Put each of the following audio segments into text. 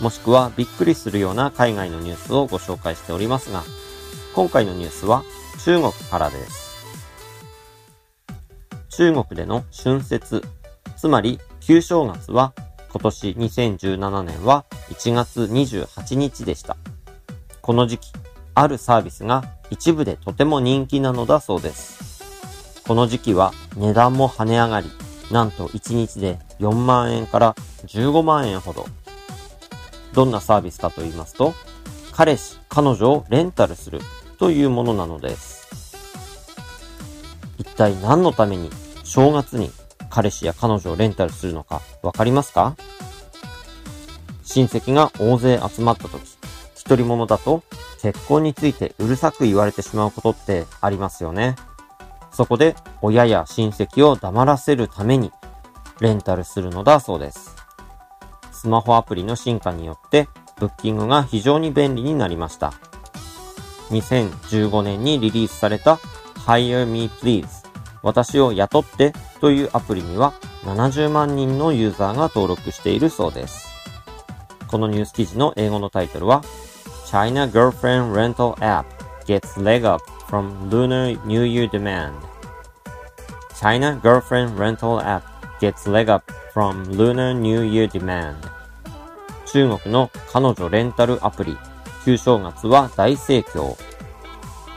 もしくはびっくりするような海外のニュースをご紹介しておりますが、今回のニュースは中国からです。中国での春節、つまり旧正月は今年2017年は1月28日でした。この時期、あるサービスが一部でとても人気なのだそうです。この時期は値段も跳ね上がり、なんと1日で4万円から15万円ほど。どんなサービスかと言いますと、彼氏、彼女をレンタルするというものなのです。一体何のために正月に彼氏や彼女をレンタルするのかわかりますか？親戚が大勢集まった時、一人者だと結婚についてうるさく言われてしまうことってありますよね。そこで親や親戚を黙らせるためにレンタルするのだそうです。スマホアプリの進化によってブッキングが非常に便利になりました。2015年にリリースされた Hire Me Please 私を雇ってというアプリには70万人のユーザーが登録しているそうです。このニュース記事の英語のタイトルは China Girlfriend Rental App Gets Leg Up from Lunar New Year Demand China Girlfriend Rental App Gets Leg Up from Lunar New Year Demand 中国の彼女レンタルアプリ旧正月は大盛況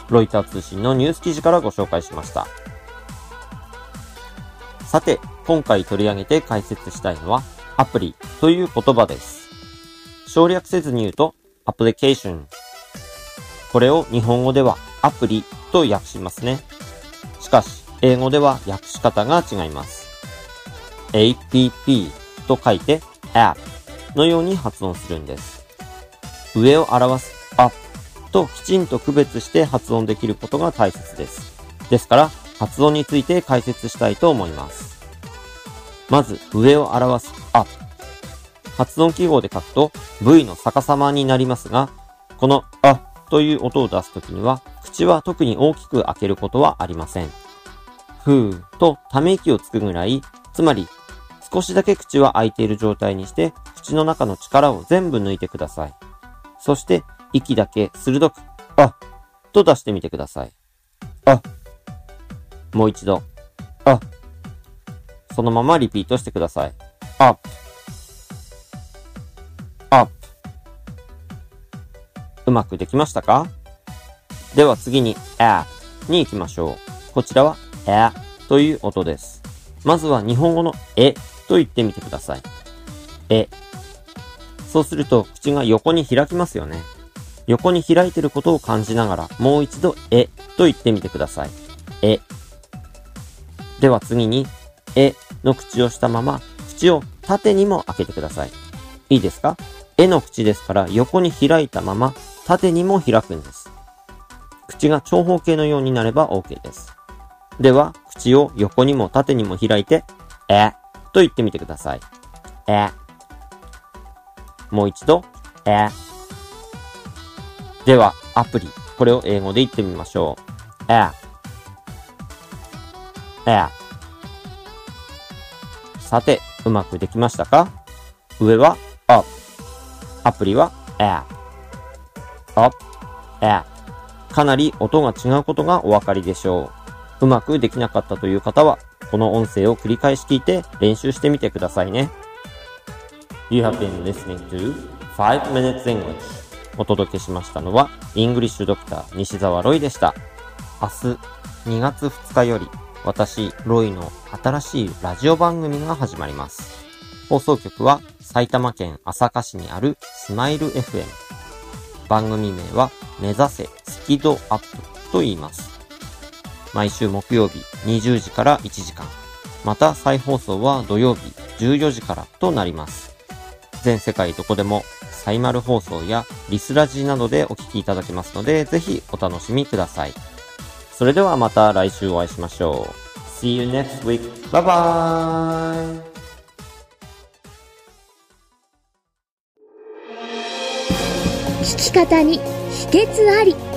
ロイター通信のニュース記事からご紹介しました。さて、今回取り上げて解説したいのは、アプリという言葉です。省略せずに言うと、アプリケーション。これを日本語ではアプリと訳しますね。しかし、英語では訳し方が違います。app と書いて app のように発音するんです。上を表す up ときちんと区別して発音できることが大切です。ですから、発音について解説したいと思います。まず、上を表す up。発音記号で書くと V の逆さまになりますが、このあという音を出すときには、口は特に大きく開けることはありません。ふーとため息をつくぐらい、つまり少しだけ口は開いている状態にして、口の中の力を全部抜いてください。そして、息だけ鋭く、あと出してみてください。あもう一度、あそのままリピートしてください。up, up うまくできましたか？では次に a に行きましょう。こちらは a という音です。まずは日本語のえと言ってみてください。え。そうすると口が横に開きますよね。横に開いてることを感じながらもう一度えと言ってみてください。え。では次に、えの口をしたまま、口を縦にも開けてください。いいですか？えの口ですから横に開いたまま、縦にも開くんです。口が長方形のようになれば OK です。では、口を横にも縦にも開いて、えと言ってみてください。えもう一度、えでは、アプリ。これを英語で言ってみましょう。え app さて、うまくできましたか？上は up。アプリは app。up, app。かなり音が違うことがお分かりでしょう。うまくできなかったという方は、この音声を繰り返し聞いて練習してみてくださいね。You have been listening to 5 Minutes English お届けしましたのは、イングリッシュドクター西澤ロイでした。明日2月2日より、私、ロイの新しいラジオ番組が始まります。放送局は埼玉県朝霞市にあるスマイル FM。番組名は目指せスキドアップと言います。毎週木曜日20時から1時間。また再放送は土曜日14時からとなります。全世界どこでもサイマル放送やリスラジなどでお聞きいただけますので、ぜひお楽しみください。それではまた来週お会いしましょう。See you next week. Bye bye! 聞き方に秘訣あり